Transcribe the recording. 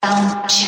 当前